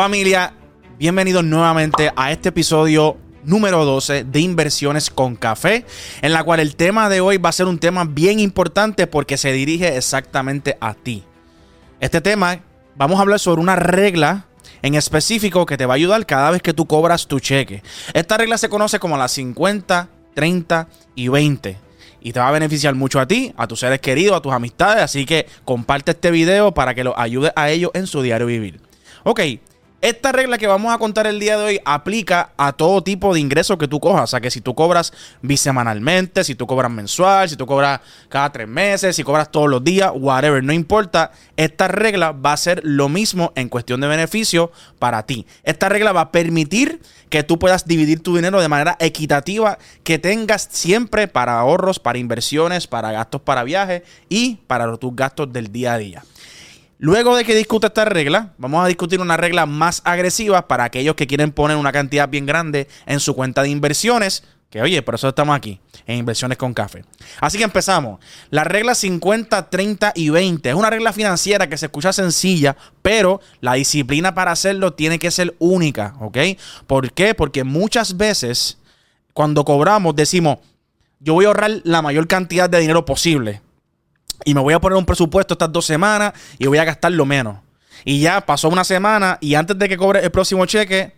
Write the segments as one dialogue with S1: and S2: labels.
S1: Familia, bienvenidos nuevamente a este episodio número 12 de Inversiones con Café, en la cual el tema de hoy va a ser un tema bien importante porque se dirige exactamente a ti. Este tema, vamos a hablar sobre una regla en específico que te va a ayudar cada vez que tú cobras tu cheque. Esta regla se conoce como la 50, 30 y 20 y te va a beneficiar mucho a ti, a tus seres queridos, a tus amistades. Así que comparte este video para que los ayude a ellos en su diario vivir. Ok, esta regla que vamos a contar el día de hoy aplica a todo tipo de ingresos que tú cojas. O sea que si tú cobras bisemanalmente, si tú cobras mensual, si tú cobras cada tres meses, si cobras todos los días, whatever, no importa. Esta regla va a ser lo mismo en cuestión de beneficio para ti. Esta regla va a permitir que tú puedas dividir tu dinero de manera equitativa, que tengas siempre para ahorros, para inversiones, para gastos para viajes y para tus gastos del día a día. Luego de que discuta esta regla, vamos a discutir una regla más agresiva para aquellos que quieren poner una cantidad bien grande en su cuenta de inversiones. Que oye, por eso estamos aquí, en Inversiones con Café. Así que empezamos. La regla 50, 30 y 20 es una regla financiera que se escucha sencilla, pero la disciplina para hacerlo tiene que ser única, ¿ok? ¿Por qué? Porque muchas veces cuando cobramos decimos, yo voy a ahorrar la mayor cantidad de dinero posible y me voy a poner un presupuesto estas dos semanas y voy a gastar lo menos. Y ya pasó una semana y antes de que cobre el próximo cheque,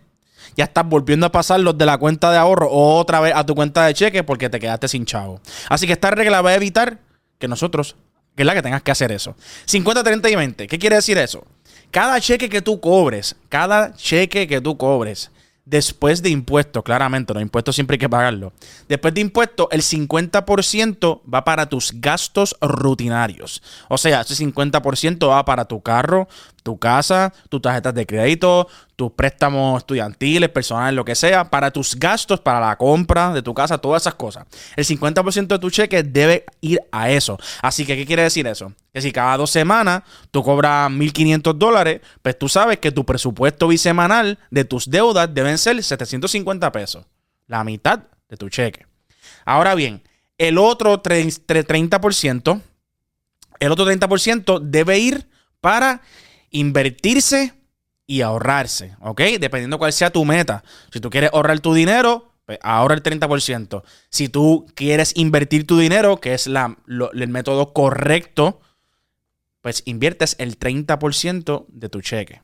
S1: ya estás volviendo a pasar los de la cuenta de ahorro otra vez a tu cuenta de cheque porque te quedaste sin chavo. Así que esta regla va a evitar que nosotros, que es la que tengas que hacer eso. 50, 30 y 20. ¿Qué quiere decir eso? Cada cheque que tú cobres, cada cheque que tú cobres, después de impuestos, claramente, los impuestos siempre hay que pagarlo. Después de impuestos, el 50% va para tus gastos rutinarios. O sea, ese 50% va para tu carro, tu casa, tus tarjetas de crédito, tus préstamos estudiantiles, personales, lo que sea, para tus gastos, para la compra de tu casa, todas esas cosas. El 50% de tu cheque debe ir a eso. Así que, ¿qué quiere decir eso? Que si cada dos semanas tú cobras 1.500 dólares, pues tú sabes que tu presupuesto bisemanal de tus deudas deben ser 750 pesos. La mitad de tu cheque. Ahora bien, el otro 30%, el otro 30% debe ir para invertirse y ahorrarse, ¿ok? Dependiendo cuál sea tu meta. Si tú quieres ahorrar tu dinero, pues ahorra el 30%. Si tú quieres invertir tu dinero, que es la, el método correcto, pues inviertes el 30% de tu cheque.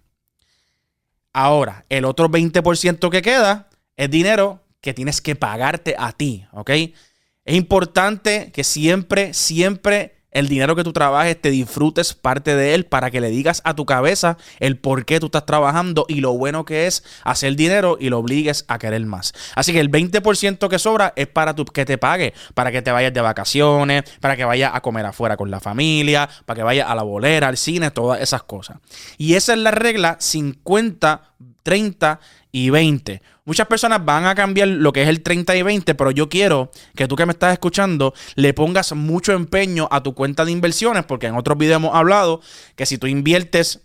S1: Ahora, el otro 20% que queda es dinero que tienes que pagarte a ti, ¿ok? Es importante que siempre, siempre el dinero que tú trabajes, te disfrutes parte de él para que le digas a tu cabeza el por qué tú estás trabajando y lo bueno que es hacer dinero y lo obligues a querer más. Así que el 20% que sobra es para tu, que te pague, para que te vayas de vacaciones, para que vayas a comer afuera con la familia, para que vayas a la bolera, al cine, todas esas cosas. Y esa es la regla 50, 30 y 20. Muchas personas van a cambiar lo que es el 30 y 20, pero yo quiero que tú que me estás escuchando le pongas mucho empeño a tu cuenta de inversiones, porque en otros videos hemos hablado que si tú inviertes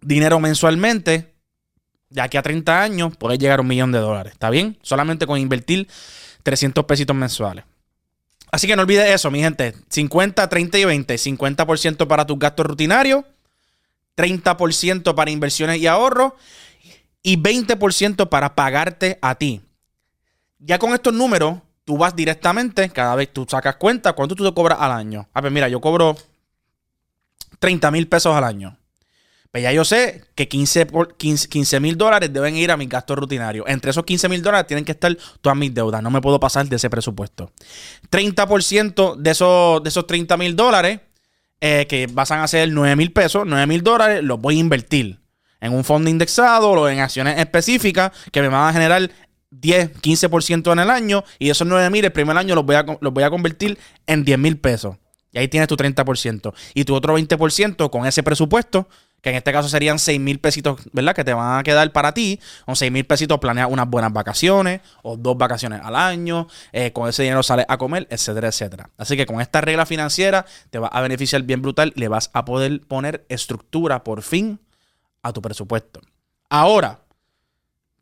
S1: dinero mensualmente, de aquí a 30 años puedes llegar a un millón de dólares. ¿Está bien? Solamente con invertir 300 pesitos mensuales. Así que no olvides eso, mi gente. 50, 30 y 20. 50% para tus gastos rutinarios, 30% para inversiones y ahorros y 20% para pagarte a ti. Ya con estos números, tú vas directamente, cada vez tú sacas cuenta, ¿cuánto tú te cobras al año? A ver, mira, yo cobro 30 mil pesos al año. Pues ya yo sé que 15 mil dólares deben ir a mi gasto rutinario. Entre esos 15 mil dólares tienen que estar todas mis deudas. No me puedo pasar de ese presupuesto. 30% de esos, de esos 30 mil dólares, eh, que pasan a ser 9 mil pesos, 9 mil dólares, los voy a invertir en un fondo indexado o en acciones específicas que me van a generar 10, 15% en el año y esos 9 mil el primer año los voy a, los voy a convertir en 10 mil pesos. Y ahí tienes tu 30%. Y tu otro 20% con ese presupuesto, que en este caso serían 6 mil pesitos, ¿verdad? Que te van a quedar para ti. Con 6 mil pesitos planeas unas buenas vacaciones o dos vacaciones al año. Eh, con ese dinero sales a comer, etcétera, etcétera. Así que con esta regla financiera te va a beneficiar bien brutal. Le vas a poder poner estructura por fin a tu presupuesto. Ahora,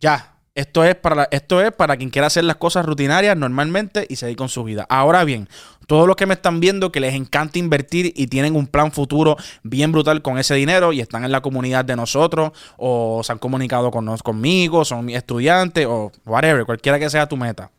S1: ya, Esto es, para, esto es para quien quiera hacer las cosas rutinarias normalmente y seguir con su vida. Ahora bien, todos los que me están viendo que les encanta invertir y tienen un plan futuro bien brutal con ese dinero y están en la comunidad de nosotros o se han comunicado con, conmigo, son estudiantes o whatever, cualquiera que sea tu meta.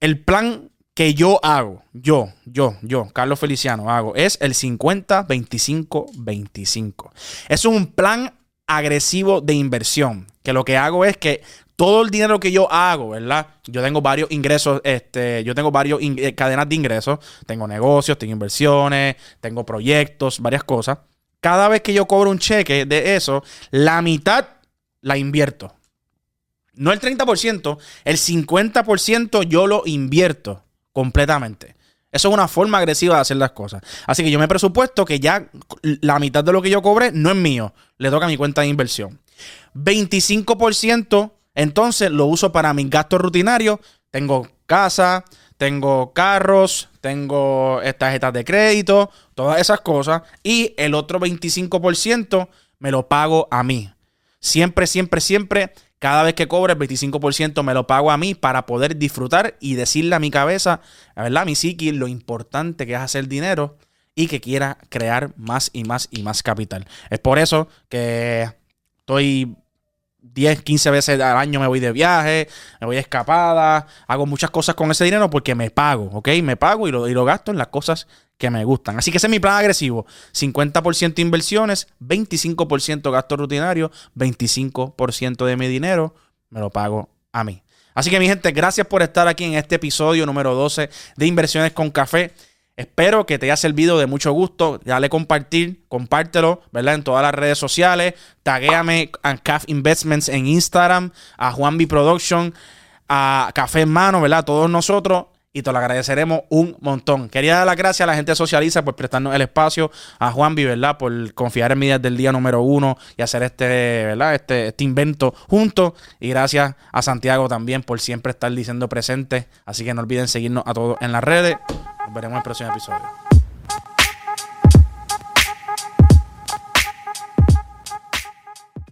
S1: El plan que yo hago, yo, yo, yo, Carlos Feliciano, hago, es el 50-25-25. Es un plan agresivo de inversión. Que lo que hago es que todo el dinero que yo hago, ¿verdad? Yo tengo varios ingresos, este, yo tengo varios eh, cadenas de ingresos, tengo negocios, tengo inversiones, tengo proyectos, varias cosas. Cada vez que yo cobro un cheque de eso, la mitad la invierto. No el 30%, el 50% yo lo invierto completamente. Eso es una forma agresiva de hacer las cosas. Así que yo me presupuesto que ya la mitad de lo que yo cobre no es mío, le toca a mi cuenta de inversión. 25% entonces lo uso para mis gastos rutinarios. Tengo casa, tengo carros, tengo tarjetas de crédito, todas esas cosas. Y el otro 25% me lo pago a mí. Siempre, siempre, siempre cada vez que cobre el 25% me lo pago a mí para poder disfrutar y decirle a mi cabeza, ¿verdad? A mi psiqui, lo importante que es hacer dinero y que quiera crear más y más y más capital. Es por eso que estoy 10, 15 veces al año me voy de viaje, me voy de escapada, hago muchas cosas con ese dinero porque me pago, ¿ok? Me pago y lo, y lo gasto en las cosas que me gustan. Así que ese es mi plan agresivo. 50% inversiones, 25% gasto rutinario, 25% de mi dinero me lo pago a mí. Así que mi gente, gracias por estar aquí en este episodio número 12 de Inversiones con Café. Espero que te haya servido de mucho gusto. Dale compartir, compártelo, ¿verdad? En todas las redes sociales. Taguéame a CAF Investments en Instagram, a Juan Production, a Café en Mano, ¿verdad? todos nosotros y te lo agradeceremos un montón. Quería dar las gracias a la gente Socializa por prestarnos el espacio, a Juanvi, ¿verdad? Por confiar en mí desde el día número uno y hacer este, ¿verdad? Este, este invento juntos. Y gracias a Santiago también por siempre estar diciendo presente. Así que no olviden seguirnos a todos en las redes. Veremos en el próximo episodio.